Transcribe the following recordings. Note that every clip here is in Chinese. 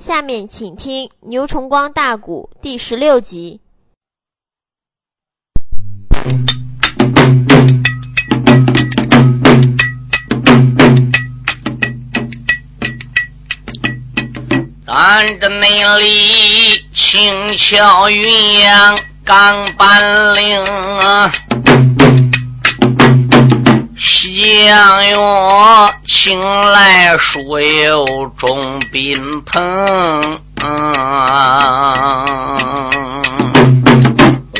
下面请听《牛崇光大鼓》第十六集。咱这内里轻巧云阳钢板岭啊。相约请来书友众宾朋，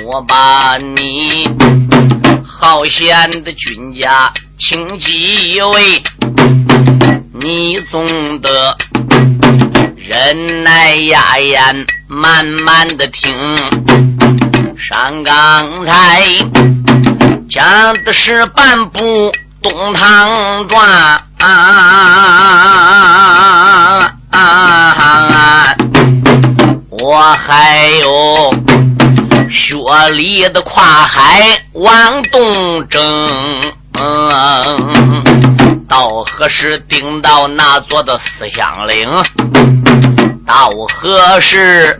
我把你好贤的君家请几位，你总得忍耐压言，慢慢的听。上刚才讲的是半部。东唐传，我还有薛礼的跨海往东征，到何时顶到那座的思乡岭？到何时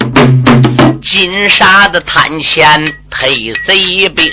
金沙的滩前退贼兵？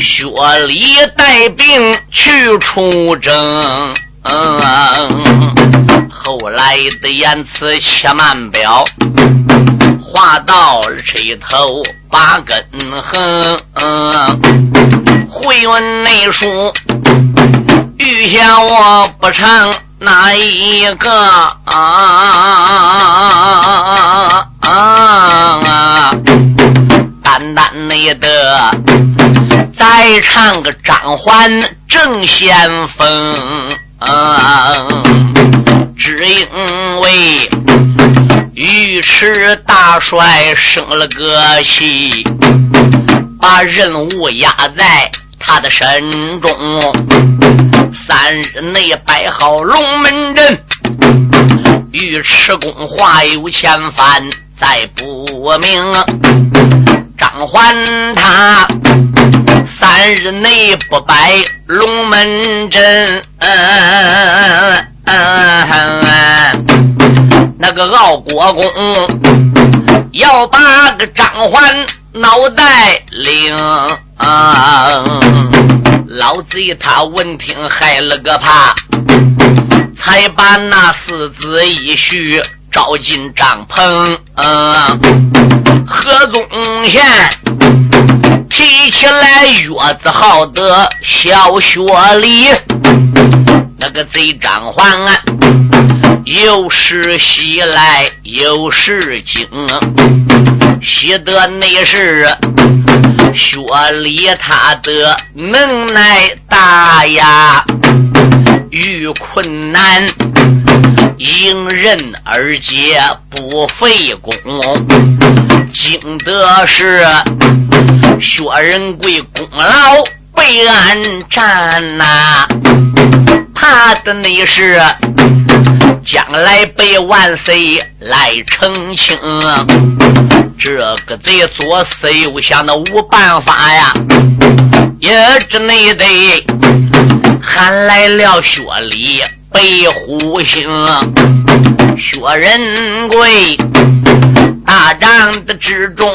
薛礼带兵去出征，后来的言辞且慢表，话到这头把根横。回文内书，遇下我不成哪一个？单单内的。再唱个张环正先锋，只因为尉迟大帅生了个气，把任务压在他的身中。三日内摆好龙门阵，尉迟恭话有千帆，再不明张环他。三日内不摆龙门阵，那个傲国公要把个张环脑袋领，老贼他闻听害了个怕，才把那四子一婿招进帐篷，何宗宪。提起来月子号的小雪里，那个贼张环啊，有时喜来有时惊，喜得那是雪里他的能耐大呀，遇困难迎刃而解不费功，惊得是。薛仁贵功劳被俺占呐，怕的那是将来被万岁来澄清。这个贼左思右想的无办法呀，也只内得喊来了薛礼背虎星，薛仁贵大帐的之中。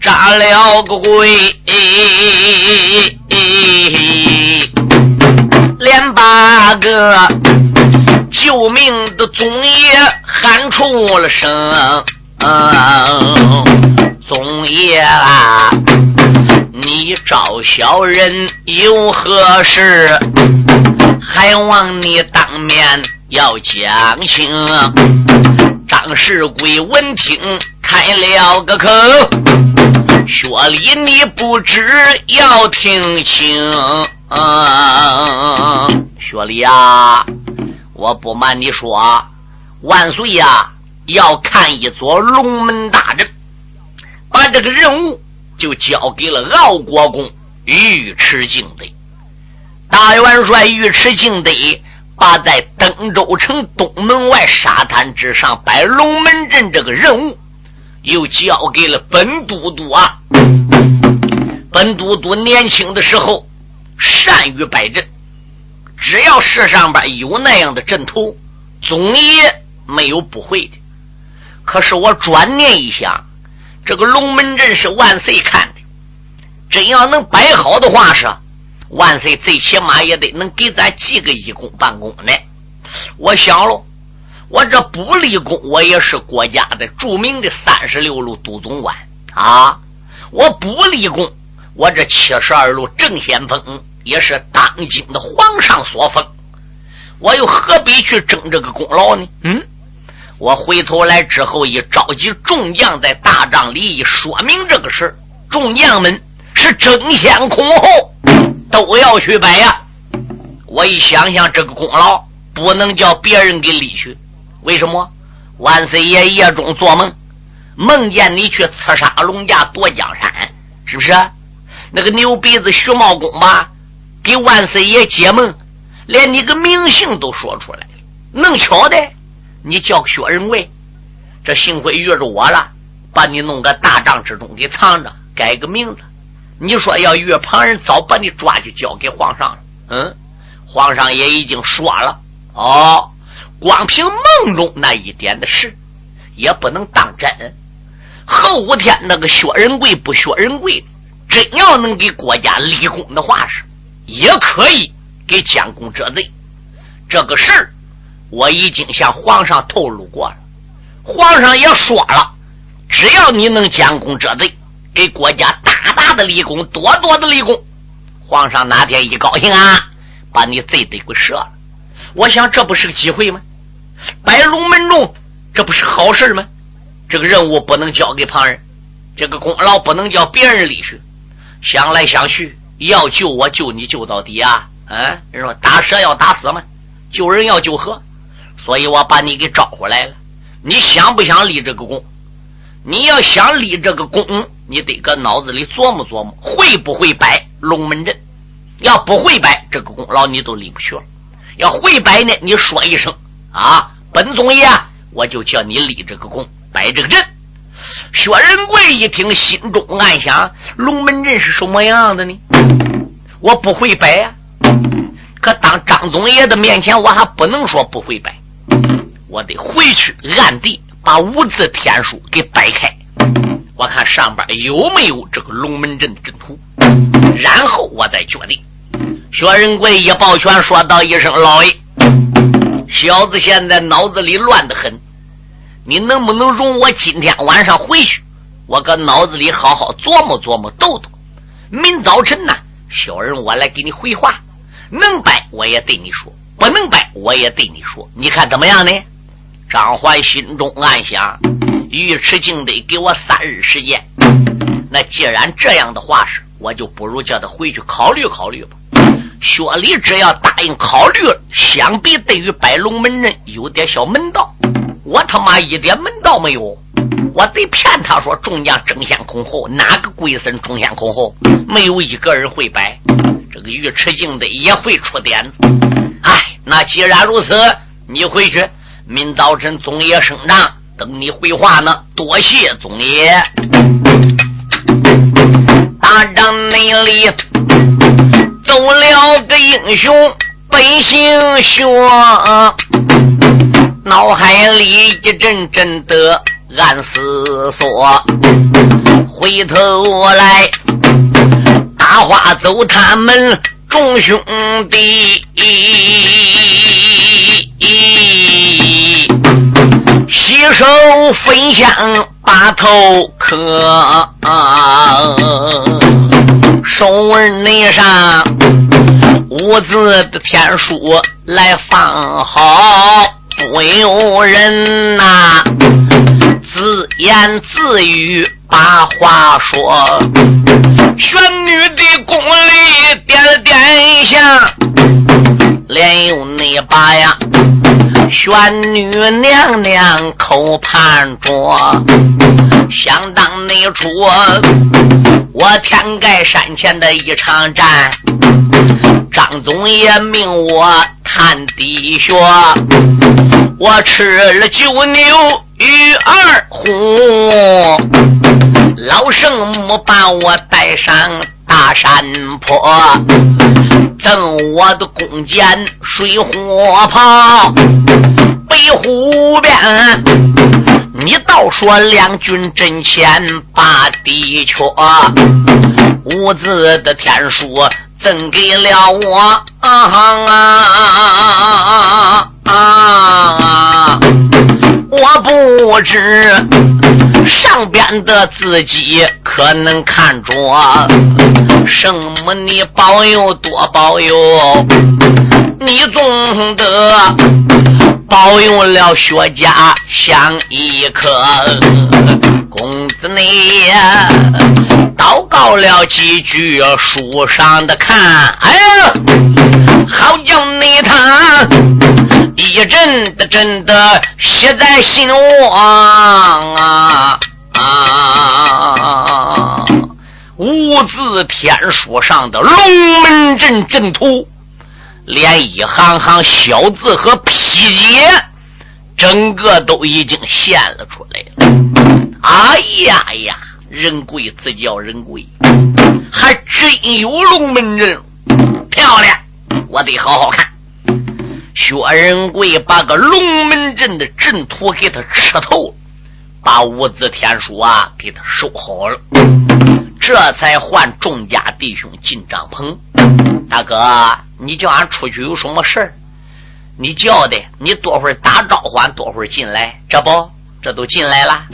扎了个鬼，连八个救命的宗爷喊出了声：“宗爷啊，你找小人有何事？还望你当面要讲清。”张世贵闻听。开了个口，薛礼，你不知要听清。雪梨呀，我不瞒你说，万岁呀要看一座龙门大阵，把这个任务就交给了敖国公尉迟敬德。大元帅尉迟敬德把在登州城东门外沙滩之上摆龙门阵这个任务，又交给了本都督啊。本都督年轻的时候善于摆阵，只要市上边有那样的阵头，总爷没有不会的。可是我转念一想，这个龙门阵是万岁看的，真要能摆好的话是，万岁最起码也得能给咱记个一功半功呢。我想喽，我这不立功，我也是国家的著名的三十六路都总管啊！我不立功。我这七十二路正先锋也是当今的皇上所封，我又何必去争这个功劳呢？嗯，我回头来之后一召集众将，在大帐里一说明这个事众将们是争先恐后都要去摆呀。我一想想，这个功劳不能叫别人给立去，为什么？万岁爷夜中做梦，梦见你去刺杀龙家夺江山，是不是？那个牛鼻子徐茂公吧，给万岁爷解梦，连你个名姓都说出来了。弄巧的，你叫薛仁贵，这幸亏遇着我了，把你弄个大帐之中给藏着，改个名字。你说要遇旁人，早把你抓去交给皇上了。嗯，皇上也已经说了，哦，光凭梦中那一点的事，也不能当真。后五天那个薛仁贵不薛仁贵。真要能给国家立功的话，是也可以给监公遮罪。这个事我已经向皇上透露过了，皇上也说了，只要你能监公遮罪，给国家大大的立功，多多的立功，皇上哪天一高兴啊，把你罪得给赦了。我想这不是个机会吗？摆龙门阵，这不是好事吗？这个任务不能交给旁人，这个功劳不能叫别人立去。想来想去，要救我救你救到底啊！嗯，人说打蛇要打死嘛，救人要救活，所以我把你给招回来了。你想不想立这个功？你要想立这个功，你得搁脑子里琢磨琢磨，会不会摆龙门阵？要不会摆这个功劳，你都立不去了。要会摆呢，你说一声啊，本宗爷，我就叫你立这个功，摆这个阵。薛仁贵一听，心中暗想：龙门阵是什么样的呢？我不会摆呀。可当张总爷的面前，我还不能说不会摆。我得回去暗地把五字天书给摆开，我看上边有没有这个龙门阵的阵图，然后我再决定。薛仁贵一抱拳，说道一声：“老爷，小子现在脑子里乱得很。”你能不能容我今天晚上回去？我搁脑子里好好琢磨琢磨，斗斗。明早晨呢，小人我来给你回话。能摆我也对你说，不能摆我也对你说。你看怎么样呢？张怀心中暗想：尉迟敬德给我三日时间。那既然这样的话是，我就不如叫他回去考虑考虑吧。薛礼只要答应考虑，想必对于摆龙门阵有点小门道。我他妈一点门道没有，我得骗他说众将争先恐后，哪个龟孙争先恐后？没有一个人会摆，这个尉迟敬德也会出点子。哎，那既然如此，你回去，明早晨总爷升帐，等你回话呢。多谢总爷。大帐内里了个英雄，本姓薛。脑海里一阵阵的暗思索，回头来大话走他们众兄弟，携手分享把头磕，手腕内上五字的天书来放好。不由人呐，自言自语把话说。玄女的宫里点了点香，连用那把，玄女娘娘口盼着，想当那初我天盖山前的一场战，张总爷命我探地穴，我吃了九牛与二虎，老圣母把我带上大山坡。等我的弓箭水火炮，湖边，你倒说两军阵前把地缺，五字的天书赠给了我啊啊啊！我不知上边的字迹可能看着，圣母你保佑多保佑，你总得保佑了薛家香一颗。公子你祷告了几句书上的看，哎呀，好叫你他。一阵的阵的写在心窝啊啊！无字天书上的龙门阵阵图，连一行行小字和批节，整个都已经现了出来了。哎呀呀，人贵自叫人贵，还真有龙门阵，漂亮！我得好好看。薛仁贵把个龙门阵的阵图给他吃透了，把五字天书啊给他收好了，这才唤众家弟兄进帐篷。大哥，你叫俺出去有什么事儿？你叫的，你多会儿打招呼，俺多会儿进来。这不，这都进来了。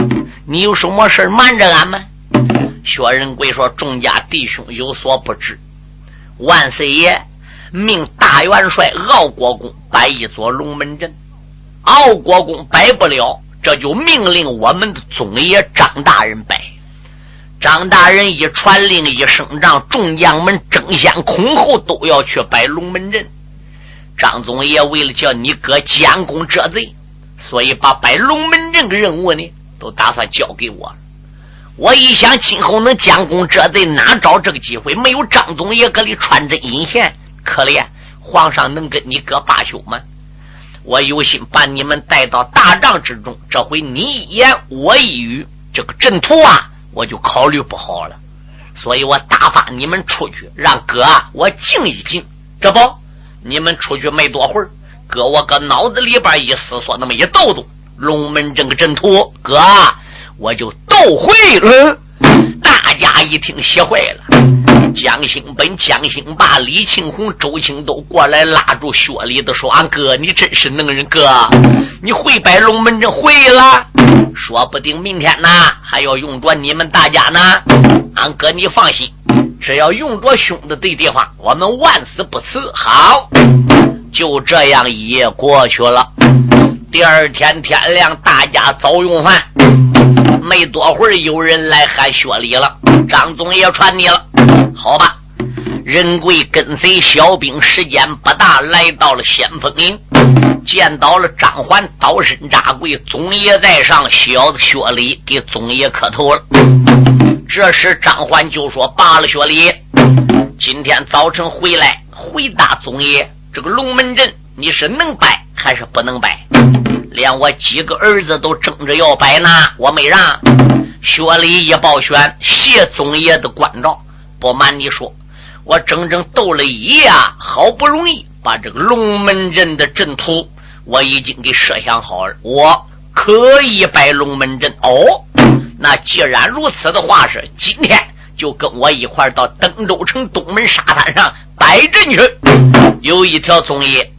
你有什么事瞒着俺们？薛仁贵说：“众家弟兄有所不知，万岁爷。”命大元帅敖国公摆一座龙门阵，敖国公摆不了，这就命令我们的总爷张大人摆。张大人一传令一声让众将们争先恐后都要去摆龙门阵。张总爷为了叫你哥监工这贼，所以把摆龙门阵的任务呢，都打算交给我了。我一想，今后能监工这贼，哪找这个机会？没有张总爷搁里穿针引线。可怜皇上能跟你哥罢休吗？我有心把你们带到大帐之中，这回你一言我一语，这个阵图啊，我就考虑不好了。所以我打发你们出去，让哥我静一静。这不，你们出去没多会儿，哥我搁脑子里边一思索，那么一抖动，龙门阵个阵图，哥我就斗会了。大家一听，吓坏了。江兴本、江兴霸、李庆红、周青都过来拉住薛礼的说：“俺哥，你真是能人，哥，你会摆龙门阵会了，说不定明天呢还要用着你们大家呢。俺哥，你放心，只要用着兄弟的地方，我们万死不辞。好，就这样一夜过去了。第二天天亮，大家早用饭。没多会儿，有人来喊薛礼了，张总也传你了。”好吧，仁贵跟随小兵，时间不大，来到了先锋营，见到了张环，刀身扎跪，总爷在上，小子薛礼给总爷磕头了。这时张环就说：“罢了，薛礼，今天早晨回来回答总爷，这个龙门阵你是能摆还是不能摆？连我几个儿子都争着要摆呢，我没让。”薛礼一抱拳，谢总爷的关照。不瞒你说，我整整斗了一夜，好不容易把这个龙门阵的阵图我已经给设想好了，我可以摆龙门阵哦。那既然如此的话，是今天就跟我一块到登州城东门沙滩上摆阵去。有一条宗爷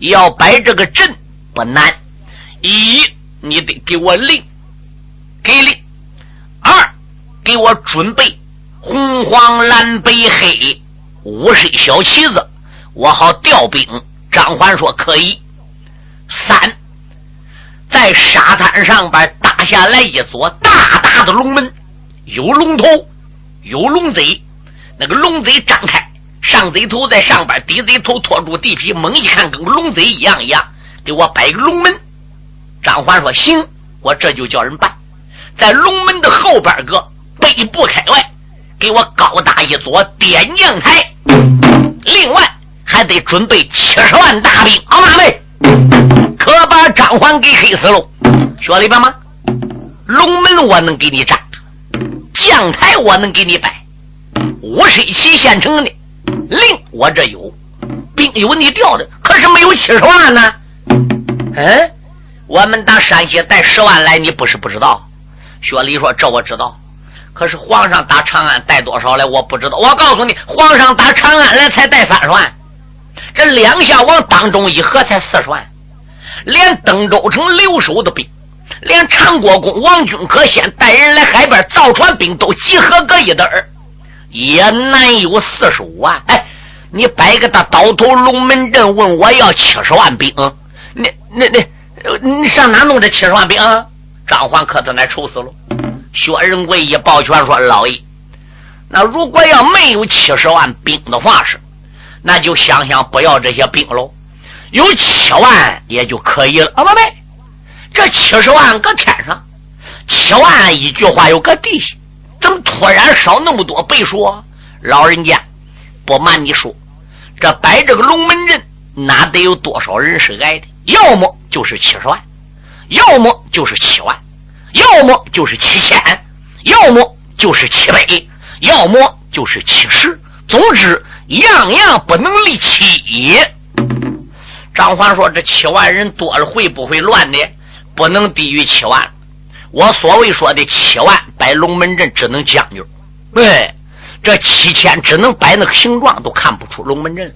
要摆这个阵不难，一你得给我令，给令；二给我准备。红黄蓝白黑五色小旗子，我好调兵。张环说可以。三，在沙滩上边搭下来一座大大的龙门，有龙头，有龙嘴。那个龙嘴张开，上嘴头在上边，底嘴头托住地皮，猛一看跟龙嘴一样一样。给我摆个龙门。张环说：“行，我这就叫人办。在龙门的后边个北部开外，给我高搭一座点将台。另外还得准备七十万大兵。好马妹，可把张环给黑死喽！学里边吗？龙门我能给你炸，将台我能给你摆。五水旗县城的令我这有，兵有你调的，可是没有七十万呢。嗯，我们打山西带十万来，你不是不知道。薛礼说：“这我知道，可是皇上打长安带多少来？我不知道。我告诉你，皇上打长安来才带三十万，这两下往当中一合才四十万，连登州城留守的兵，连长国公王君可先带人来海边造船兵都集合个一堆儿，也难有四十五万。哎，你摆个大刀头龙门阵，问我要七十万兵，你、你、你，你上哪弄这七十万兵？”啊张环可在那愁死了。薛仁贵一抱拳说：“老爷，那如果要没有七十万兵的话是，那就想想不要这些兵喽。有七万也就可以了。啊，不对，这七十万搁天上，七万一句话又搁地下，怎么突然少那么多倍数？老人家，不瞒你说，这摆这个龙门阵，哪得有多少人是挨的？要么就是七十万。”要么就是七万，要么就是七千，要么就是七百，要么就是七十。总之，样样不能离七。张欢说：“这七万人多了，会不会乱的？不能低于七万。我所谓说的七万摆龙门阵，只能将就。对，这七千只能摆那个形状，都看不出龙门阵。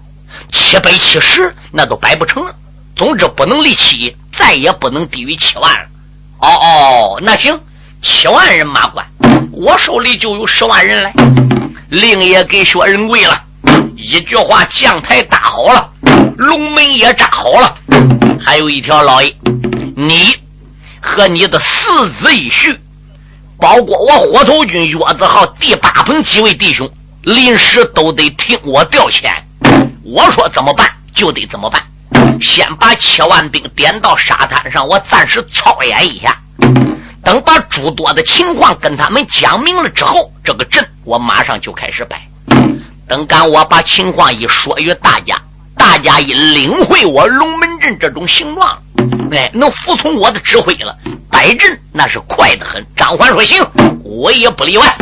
七百七十，那都摆不成。总之，不能离七。”再也不能低于七万了。哦哦，那行，七万人马关，我手里就有十万人来。令也给薛仁贵了一句话：将台搭好了，龙门也扎好了。还有一条，老爷，你和你的四子一婿，包括我火头军岳子号第八棚几位弟兄，临时都得听我调遣。我说怎么办，就得怎么办。先把七万兵点到沙滩上，我暂时操演一下。等把诸多的情况跟他们讲明了之后，这个阵我马上就开始摆。等干我把情况一说与大家，大家一领会我龙门阵这种形状，哎，能服从我的指挥了，摆阵那是快得很。张环说行，我也不例外。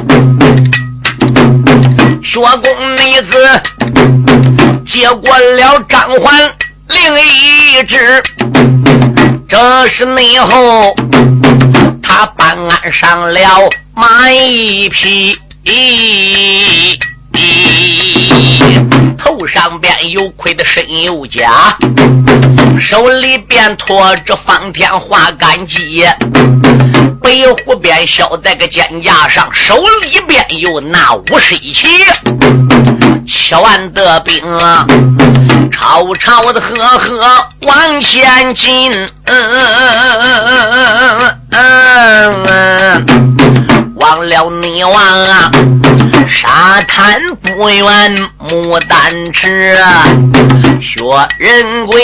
薛公妹子接过了张环。另一只，这是内后，他搬鞍上了马一匹，头上边有盔的身有甲，手里边托着方天画杆戟，背虎鞭削在个肩胛上，手里边有那五十一旗。七万的兵，吵吵的呵呵往前进。嗯嗯嗯嗯嗯嗯嗯嗯忘了你忘啊，沙滩不远牡丹池，薛仁贵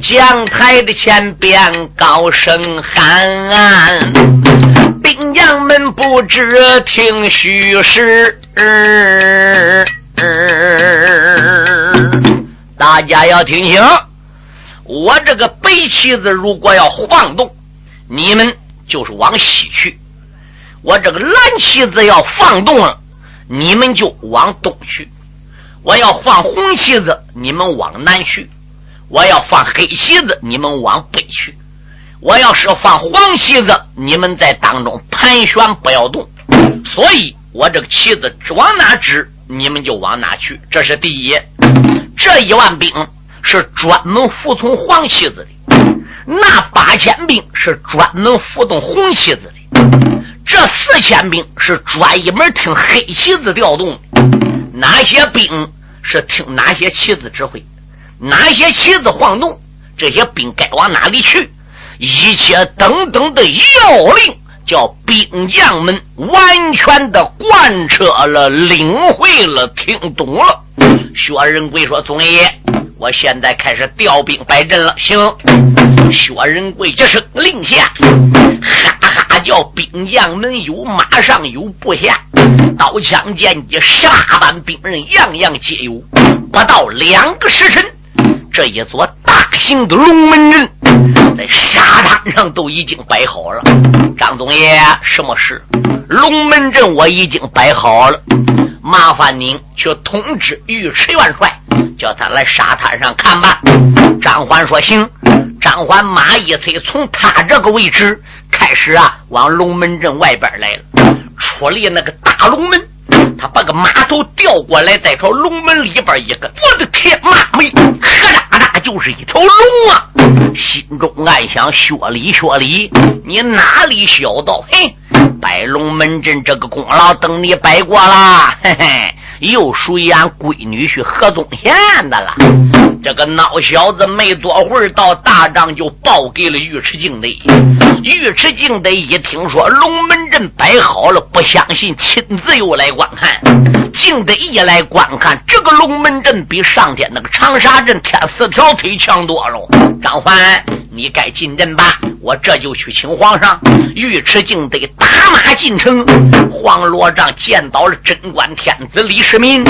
讲台的前边高声喊，兵将们不知听虚实。大家要听清，我这个白旗子如果要晃动，你们就是往西去；我这个蓝旗子要放动了，你们就往东去；我要放红旗子，你们往南去；我要放黑旗子，你们往北去；我要是放黄旗子，你们在当中盘旋，不要动。所以。我这个旗子往哪指，你们就往哪去。这是第一。这一万兵是专门服从黄旗子的，那八千兵是专门服从红旗子的，这四千兵是专一门听黑旗子调动的。哪些兵是听哪些旗子指挥？哪些旗子晃动，这些兵该往哪里去？一切等等的要领。叫兵将们完全的贯彻了、领会了、听懂了。薛仁贵说：“总爷，我现在开始调兵摆阵了。行，薛仁贵一声令下，哈哈叫兵将们有，马上有，部下刀枪剑戟十八般兵刃，样样皆有。不到两个时辰，这一座大型的龙门阵在沙滩上都已经摆好了。张总爷，什么事？龙门阵我已经摆好了，麻烦您去通知尉迟元帅，叫他来沙滩上看吧。张欢说行。张环马一催，从他这个位置开始啊，往龙门阵外边来了。出了那个大龙门。他把个马头调过来，再朝龙门里边一个，我的天妈咪，呵哒哒就是一条龙啊！心中暗想：薛礼，薛礼，你哪里晓得？嘿，摆龙门阵这个功劳等你摆过了，嘿嘿。又属于俺闺女婿何宗宪的了。这个孬小子没多会儿到大帐就报给了尉迟敬德。尉迟敬德一听说龙门阵摆好了，不相信，亲自又来观看。敬德一来观看，这个龙门阵比上天那个长沙阵添四条腿强多了。张欢，你该进阵吧。我这就去请皇上。尉迟敬德打马进城，黄罗帐见到了贞观天子李世民。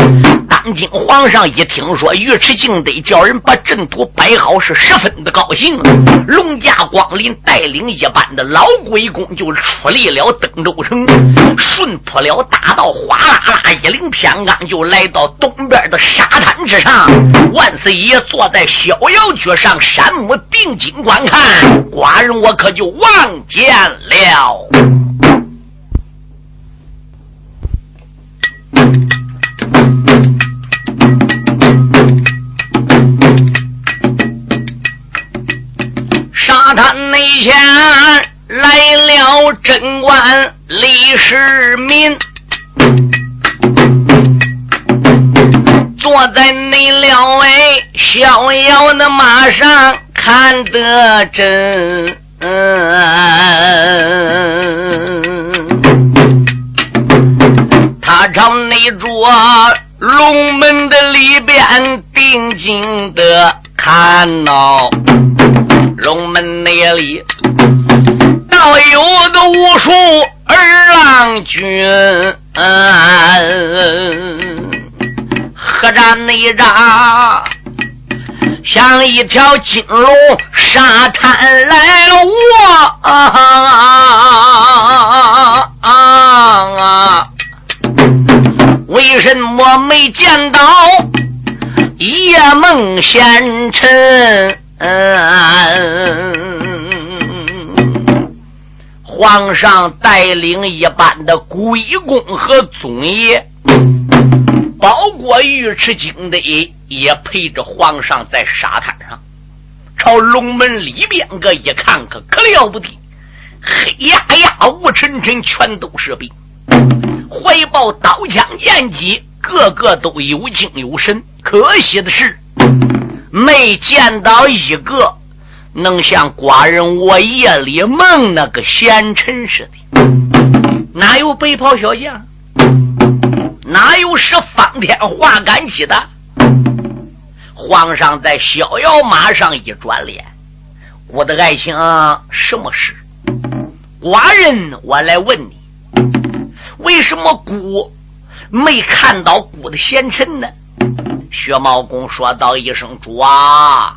当今皇上一听说尉迟敬德叫人把阵图摆好，是十分的高兴。龙驾光临，带领一班的老鬼公就出离了登州城，顺坡了大道，哗啦啦一领天罡，就来到东边的沙滩之上。万岁爷坐在逍遥居上，山木定睛观看，寡人我我可就望见了。沙滩内前来了贞观李世民，坐在那了哎逍遥的马上。看得真，嗯他朝那座龙门的里边定睛的看哦，龙门那里倒有的无数儿郎君，何战内扎。像一条金龙沙滩来了，我啊！为什么没见到夜梦仙尘？皇上带领一般的鬼公和宗爷。包括尉迟敬德也陪着皇上在沙滩上，朝龙门里边个一看，可可了不得，黑压压、雾沉沉，全都是兵，怀抱刀枪剑戟，个个都有精有神。可惜的是，没见到一个能像寡人我夜里梦那个贤臣似的，哪有白袍小将？哪有使方天画杆戟的？皇上在逍遥马上一转脸，我的爱卿，什么事？寡人我来问你，为什么姑没看到姑的贤臣呢？薛茂公说道一声：“主啊，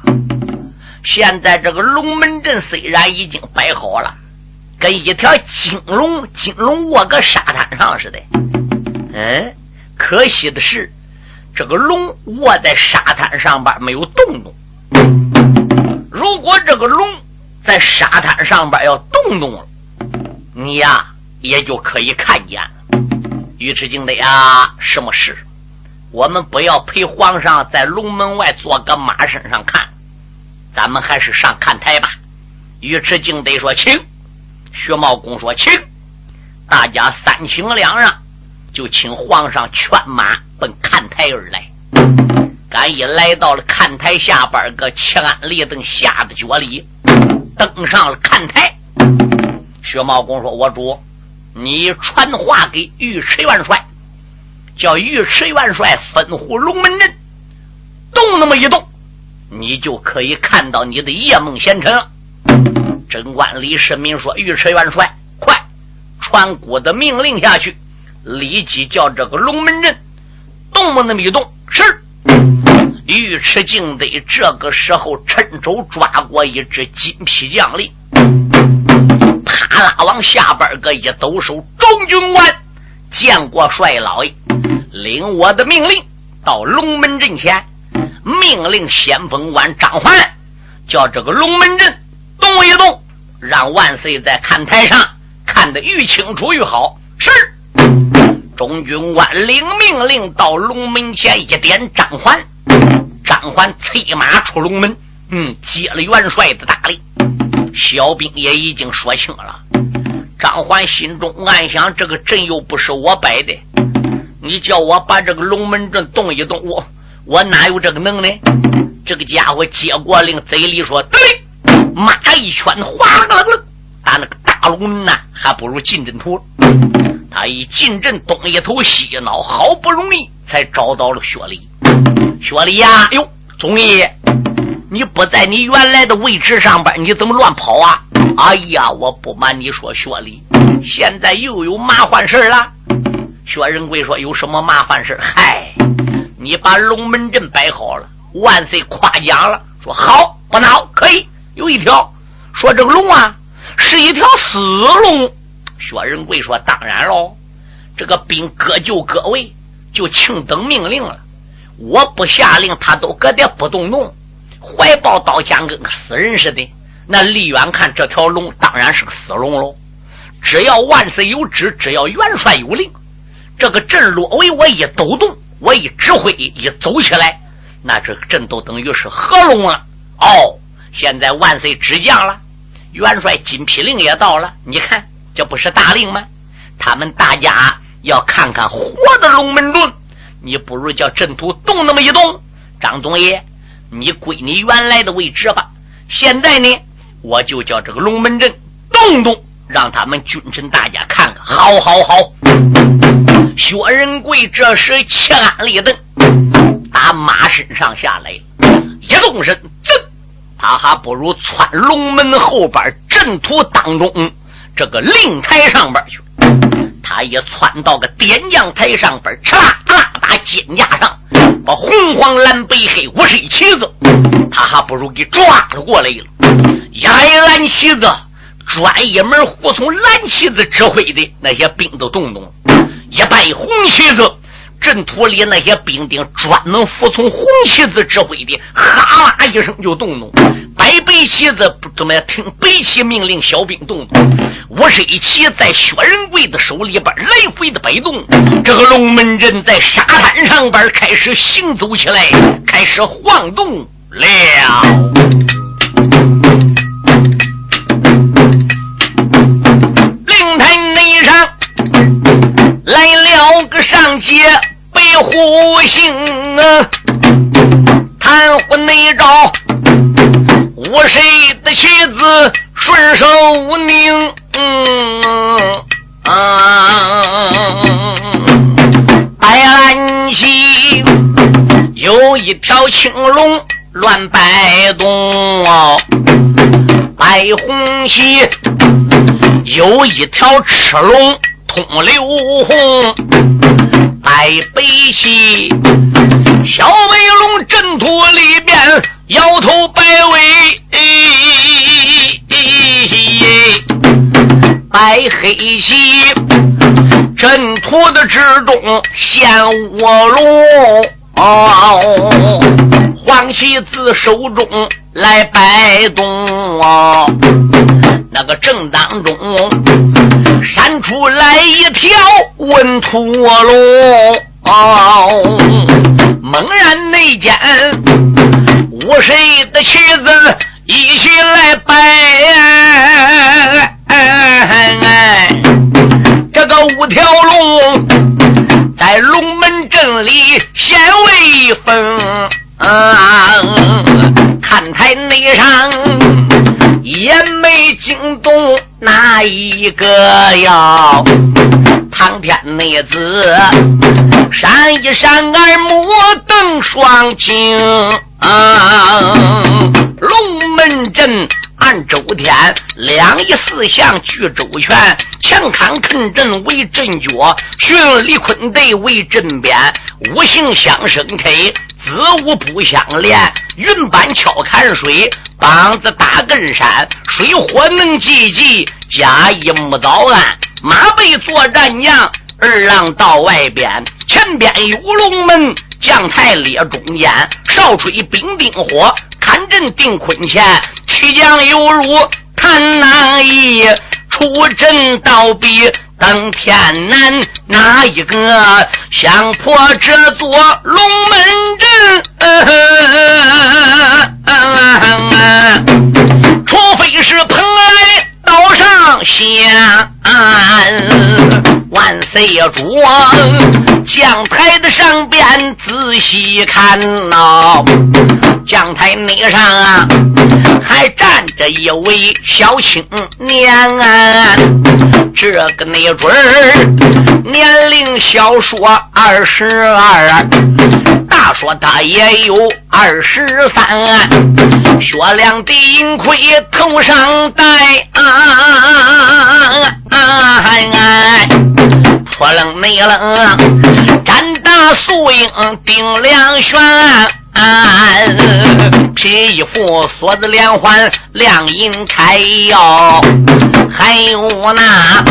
现在这个龙门阵虽然已经摆好了，跟一条金龙金龙卧个沙滩上似的。”嗯。可惜的是，这个龙卧在沙滩上边没有动动。如果这个龙在沙滩上边要动动了，你呀也就可以看见了。尉迟敬德呀，什么事？我们不要陪皇上在龙门外坐个马身上看，咱们还是上看台吧。尉迟敬德说：“请。”薛茂公说：“请。”大家三请两让。就请皇上劝马奔看台而来。赶一来到了看台下边个七安立等下的脚里，登上了看台。薛茂公说：“我主，你传话给尉迟元帅，叫尉迟元帅吩咐龙门阵动那么一动，你就可以看到你的夜梦贤臣了。贞观李世民说：“尉迟元帅，快传姑的命令下去，立即叫这个龙门阵动不那么一动。”是。尉迟敬德这个时候趁手抓过一支金皮将领，啪啦往下边个一抖手，中军官见过帅老爷，领我的命令到龙门阵前，命令先锋官张环叫这个龙门阵动一动，让万岁在看台上看得愈清楚愈好。是，中军官领命令到龙门前一点，张环。张环催马出龙门，嗯，接了元帅的大令。小兵也已经说清了。张环心中暗想：这个阵又不是我摆的，你叫我把这个龙门阵动一动，我我哪有这个能耐？这个家伙接过令，嘴里说：“对。”马一圈，哗啦啦啦，打那个大龙门呐，还不如进阵图。他一进阵，东一头西一脑，好不容易才找到了薛礼。薛礼呀，哟，总义，你不在你原来的位置上边，你怎么乱跑啊？哎呀，我不瞒你说，薛礼，现在又有麻烦事了。薛仁贵说：“有什么麻烦事嗨，你把龙门阵摆好了，万岁夸奖了，说好，不闹，可以。有一条，说这个龙啊，是一条死龙。薛仁贵说：当然喽，这个兵各就各位，就请等命令了。”我不下令，他都搁这不动动，怀抱刀枪，跟个死人似的。那离远看，这条龙当然是个死龙喽。只要万岁有旨，只要元帅有令，这个阵落为我一抖动，我一指挥，一走起来，那这个阵都等于是合龙了。哦，现在万岁旨降了，元帅金批令也到了，你看这不是大令吗？他们大家要看看活的龙门阵。你不如叫阵图动那么一动，张总爷，你归你原来的位置吧。现在呢，我就叫这个龙门阵动动，让他们君臣大家看看。好，好，好。薛仁贵这时气安立等，打马身上下来，一动身，噌，他还不如窜龙门后边阵图当中这个令台上边去。他也窜到个点将台上边，哧啦啦打肩架上，把红黄蓝白黑五色旗子，他还不如给抓了过来了。一蓝旗子，专一门服从蓝旗子指挥的那些兵都动动；一拜红旗子。阵图里那些兵丁专门服从红旗子指挥的，哈啦一声就动动；摆白旗子不怎么听白旗命令，小兵动动。五色旗在薛仁贵的手里边来回的摆动，这个龙门阵在沙滩上边开始行走起来，开始晃动了。灵台内上来了个上街。虎星啊，弹火内招，我谁的妻子顺手无拧。白兰溪有一条青龙乱摆动，白红溪有一条赤龙通流红。白背旗，小白龙阵图里边摇头摆尾，白黑旗阵图的之中现卧龙，黄旗子手中来摆动，那个正当中。闪出来一条文土龙，猛然内间，五谁的旗子一起来摆，这个五条龙在龙门阵里显威风，看台内上也没惊动。哪一个呀？唐天内子闪一闪，耳目瞪双睛。啊！龙门阵。按周天，两仪四象聚周全，强康坑阵为阵脚，巽离坤兑为阵边，五行相生开，子午不相连，云板敲坎水，膀子打根山，水火能济济，家一木早安，马背作战娘，二郎到外边，前边有龙门，将台列中间，少吹兵丁火。看阵定坤前，曲将犹如探囊一出阵倒比登天南。哪一个想破这座龙门阵？除非是蓬莱岛上仙。万岁主，将台的上边仔细看呐，将台内上啊，还站着一位小青年啊，这个那准儿年龄小说二十二，大说他也有二十三，雪亮的银盔头上戴啊。啊！扑棱内棱，战大素英顶两旋，皮衣服锁子连环亮银开哟，还有那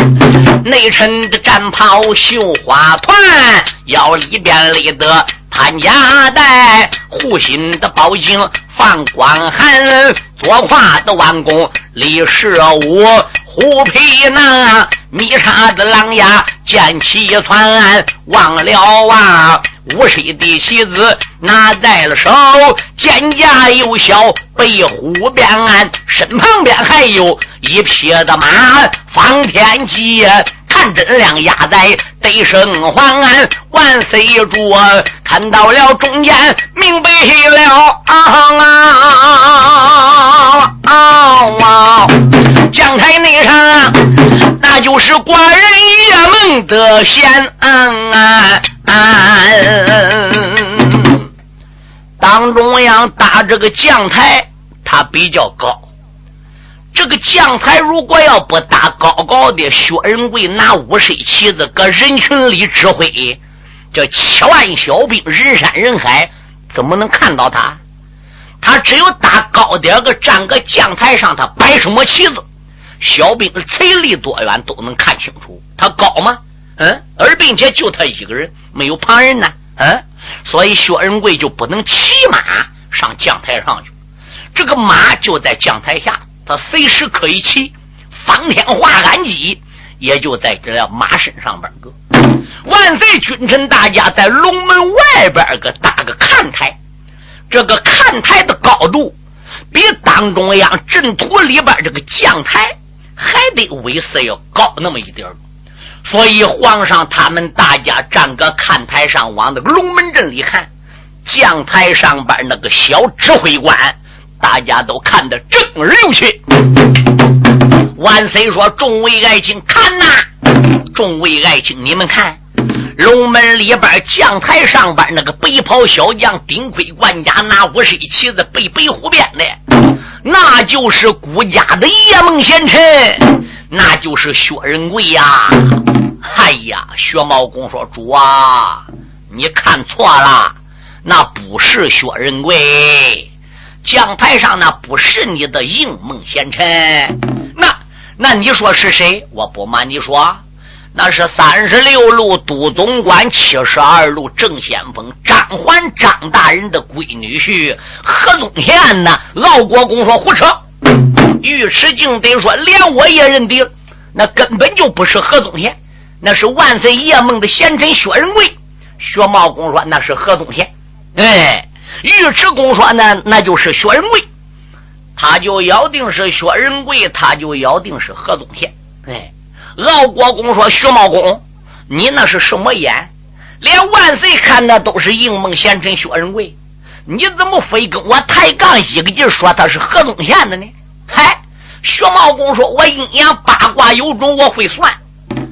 内衬的战袍绣花团，腰里边勒的潘家带，护心的宝镜放光寒，左胯的弯弓李十五。虎皮囊，密插的狼牙剑气窜，忘了望五十的旗子拿在了手，肩胛又小背虎鞭，身旁边还有一匹的马，方天戟。看真亮压在得胜皇安万岁主，看到了中间明白了啊啊啊！将台内上那就是寡人叶梦的仙啊！当中央搭这个将台，它比较高。这个将台如果要不打高高的，薛仁贵拿五十旗子搁人群里指挥，这七万小兵人山人海，怎么能看到他？他只有打高点个站个将台上，他摆什么旗子，小兵垂离多远都能看清楚。他高吗？嗯，而并且就他一个人，没有旁人呢。嗯，所以薛仁贵就不能骑马上将台上去，这个马就在将台下。他随时可以骑，方天画戟也就在这辆马身上边个。万岁君臣大家在龙门外边个搭个看台，这个看台的高度比党中央阵图里边这个将台还得威势要高那么一点所以皇上他们大家站个看台上往那个龙门阵里看，将台上边那个小指挥官。大家都看得正流去。万岁说：“众位爱卿，看呐！众位爱卿，你们看，龙门里边将台上边那个白袍小将顶盔冠甲，拿五十旗子，背白虎鞭的，那就是孤家的叶梦贤臣，那就是薛仁贵呀！哎呀，薛茂公说：主啊，你看错了，那不是薛仁贵。”将台上那不是你的应梦贤臣，那那你说是谁？我不瞒你说，那是三十六路都总管七十二路正先锋张环张大人的闺女婿何宗宪呢！敖国公说胡扯，尉迟敬德说连我也认定，那根本就不是何宗宪，那是万岁爷梦的贤臣薛仁贵。薛茂公说那是何宗宪，哎。尉迟恭说：“那那就是薛仁贵，他就咬定是薛仁贵，他就咬定是何宗宪。”哎，敖国公说：“薛茂公，你那是什么眼？连万岁看的都是应梦贤臣薛仁贵，你怎么非跟我抬杠一个劲说他是何宗宪的呢？”嗨，薛茂公说：“我阴阳八卦有种，我会算。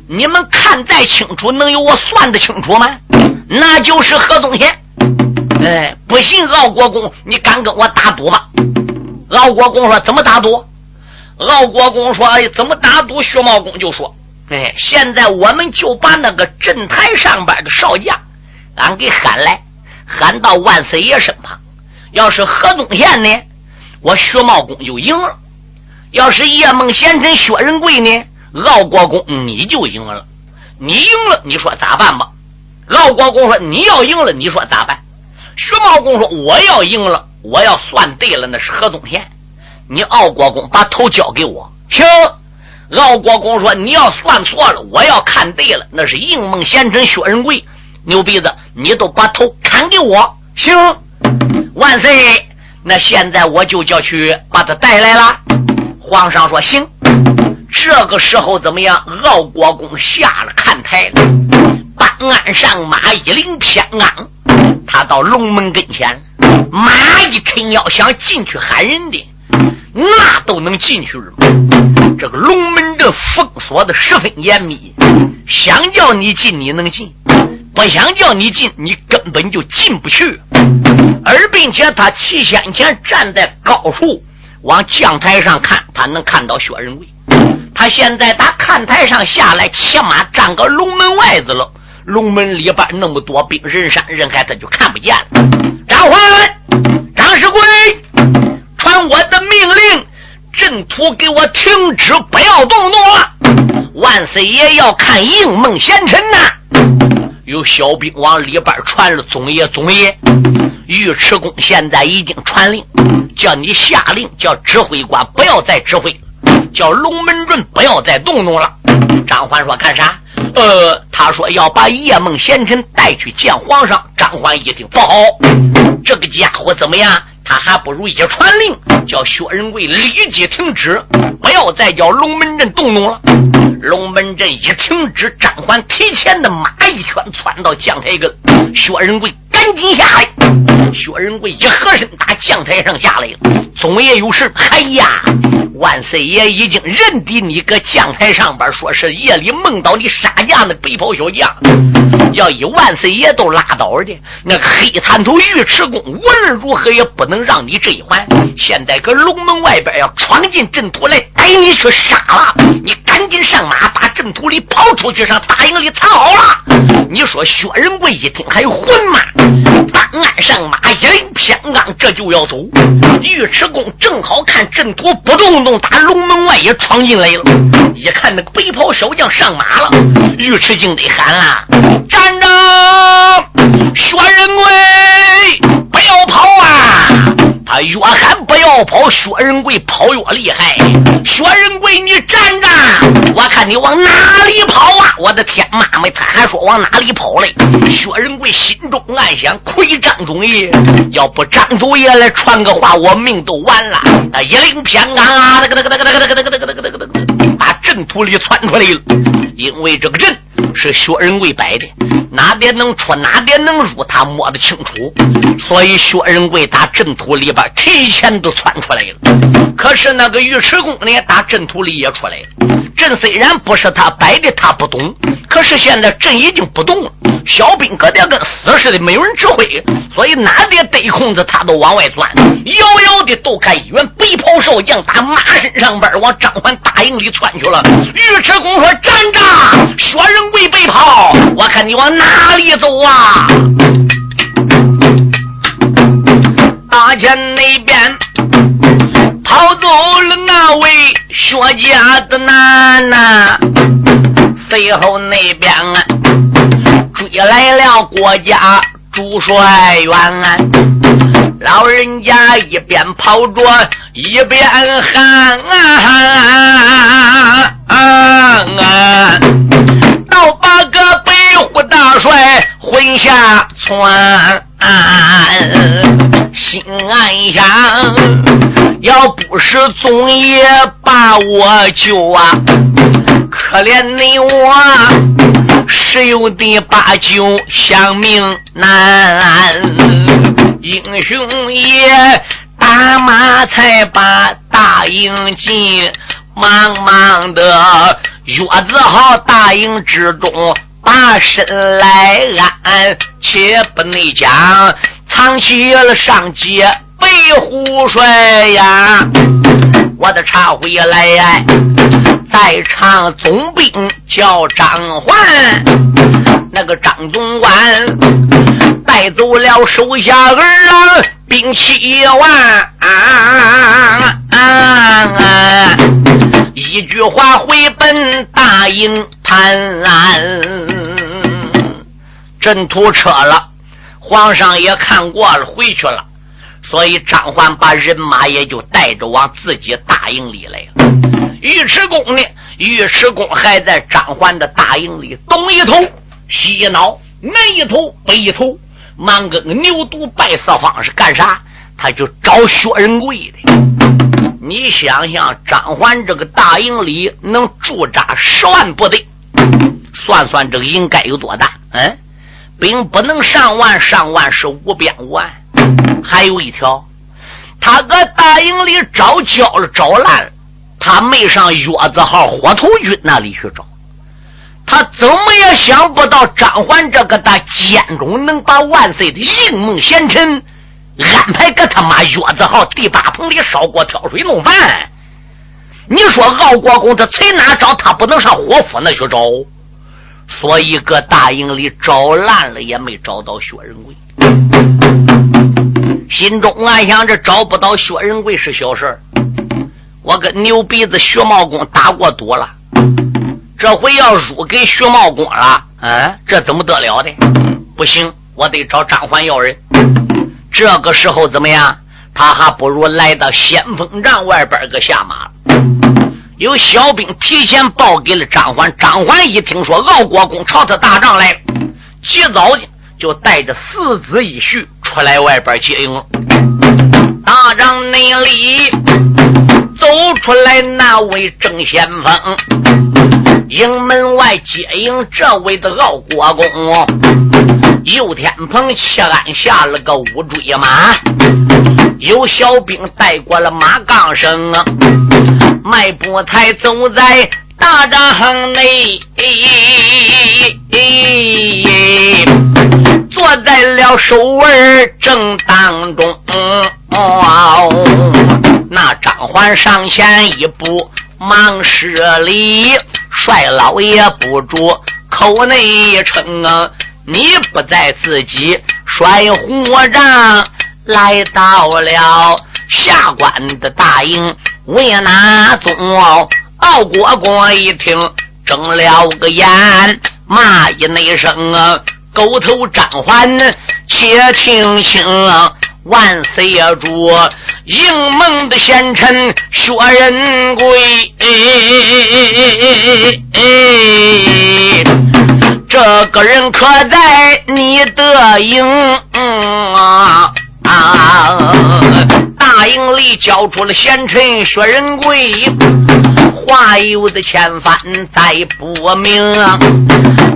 你们看再清楚，能有我算得清楚吗？那就是何宗宪。”哎，不信敖国公，你敢跟我打赌吧？敖国公说：“怎么打赌？”敖国公说：“怎么打赌？”薛茂公就说：“哎，现在我们就把那个镇台上边的少将，俺给喊来，喊到万岁爷身旁。要是河东县呢，我薛茂公就赢了；要是叶梦贤臣、薛仁贵呢，敖国公你就赢了。你赢了，你说咋办吧？”敖国公说：“你要赢了，你说咋办？”徐茂公说：“我要赢了，我要算对了，那是何东县。你敖国公把头交给我，行。”敖国公说：“你要算错了，我要看对了，那是应梦贤臣薛仁贵。牛鼻子，你都把头砍给我，行。”万岁！那现在我就叫去把他带来了。皇上说：“行。”这个时候怎么样？敖国公下了看台了。办案上马一领天罡，他到龙门跟前，马一抻腰想进去喊人的，那都能进去吗？这个龙门阵封锁的十分严密，想叫你进你能进，不想叫你进你根本就进不去。而并且他齐先前站在高处往将台上看，他能看到薛仁贵。他现在打看台上下来，起码站个龙门外子了。龙门里边那么多兵，人山人海，他就看不见了。张环、张世贵，传我的命令，阵图给我停止，不要动怒了。万岁爷要看应梦贤臣呐！有小兵往里边传了，总爷，总爷，尉迟恭现在已经传令，叫你下令，叫指挥官不要再指挥，叫龙门阵不要再动怒了。张环说：“干啥？”呃，他说要把叶梦贤臣带去见皇上。张欢一听不好，这个家伙怎么样？他还不如一传令，叫薛仁贵立即停止，不要再叫龙门阵动怒了。龙门阵一停止，张欢提前的马一拳窜到将台跟，薛仁贵赶紧下来。薛仁贵一合身打将台上下来了。总爷有事？哎呀！万岁爷已经认定你搁将台上边，说是夜里梦到你杀驾那白袍小将。要以万岁爷都拉倒的，那黑炭头尉迟恭无论如何也不能让你这一环。现在搁龙门外边要闯进阵图来逮你去杀了，你赶紧上马把阵图里跑出去，上大营里藏好了。你说薛仁贵一听还有混吗？当鞍上马一领偏刚，这就要走。尉迟恭正好看阵图不动。从打龙门外也闯进来了，一看那个白袍小将上马了，尉迟敬德喊了：“站着，薛仁贵，！”他越喊不要跑，薛仁贵跑越厉害。薛仁贵，你站着，我看你往哪里跑啊！我的天妈妈，他还说往哪里跑嘞？薛仁贵心中暗想：亏张总爷，要不张总爷来传个话，我命都完了。一领偏刚啊，那个那个那个那个那个那个那个那个那个，阵图里窜出来了。因为这个阵是薛仁贵摆的，哪边能出，哪边能入，他摸得清楚，所以薛仁贵打阵图里边提前都窜出来了。可是那个尉迟恭呢，打阵图里也出来了。朕虽然不是他摆的，他不懂，可是现在朕已经不动了，小兵搁这跟死似的，没有人指挥，所以哪边得空子他都往外钻，遥遥的都看一员白袍少将打马身上边往张环大营里窜去了。尉迟恭说：“站着！”薛仁贵背跑，我看你往哪里走啊？大前那边逃走了那位薛家的男呐，随后那边啊追来了国家主帅员。老人家一边跑着一边喊啊啊！倒把个北虎大帅混下窜，心暗想：要不是总爷把我救啊，可怜你我十有的八九想命难。英雄爷打马才把大营进，忙忙的约子好大营之中把身来安，且不内讲。藏起了上街北虎帅呀！我的茶回来，在场总兵叫张环，那个张总管带走了手下儿郎兵七万，一句话回奔大营潘安，阵图撤了，皇上也看过了，回去了。所以张环把人马也就带着往自己大营里来了。尉迟恭呢？尉迟恭还在张环的大营里，东一头西一脑，南一头北一头，忙个牛犊拜四方是干啥？他就找薛仁贵的。你想想，张环这个大营里能驻扎十万部队，算算这个营该有多大？嗯，兵不能上万，上万是无边无岸。还有一条，他搁大营里找焦了，找烂，他没上月子号火头军那里去找。他怎么也想不到张环这个大监中能把万岁的应梦贤臣安排搁他妈月子号第八棚里烧锅挑水弄饭。你说傲国公他从哪找？他不能上火府那去找，所以搁大营里找烂了，也没找到薛仁贵。心中暗想：这找不到薛仁贵是小事儿我跟牛鼻子薛茂公打过赌了，这回要输给薛茂公了，嗯，这怎么得了的？不行，我得找张环要人。这个时候怎么样？他还不如来到先锋帐外边个下马。有小兵提前报给了张环，张环一听说敖国公朝他打仗来了，及早的就带着四子一婿。出来外边接应，大帐内里走出来那位正先锋，营门外接应这位的敖国公。右天蓬切鞍下了个乌骓马，有小兵带过了马杠声，迈步才走在大帐内。坐在了手腕正当中，那张环上前一步，忙施礼，帅老爷不住口内称啊，你不在自己率虎帐来到了下官的大营，为哪宗？傲国公一听，睁了个眼，骂一那声啊。狗头张环，且听清，万岁爷主应梦的贤臣薛仁贵，这个人可在你的营啊？大营里交出了贤臣薛仁贵，话有的千帆再不明。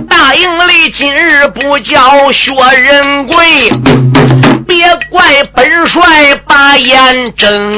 大营里今日不叫薛仁贵，别怪本帅把眼睁。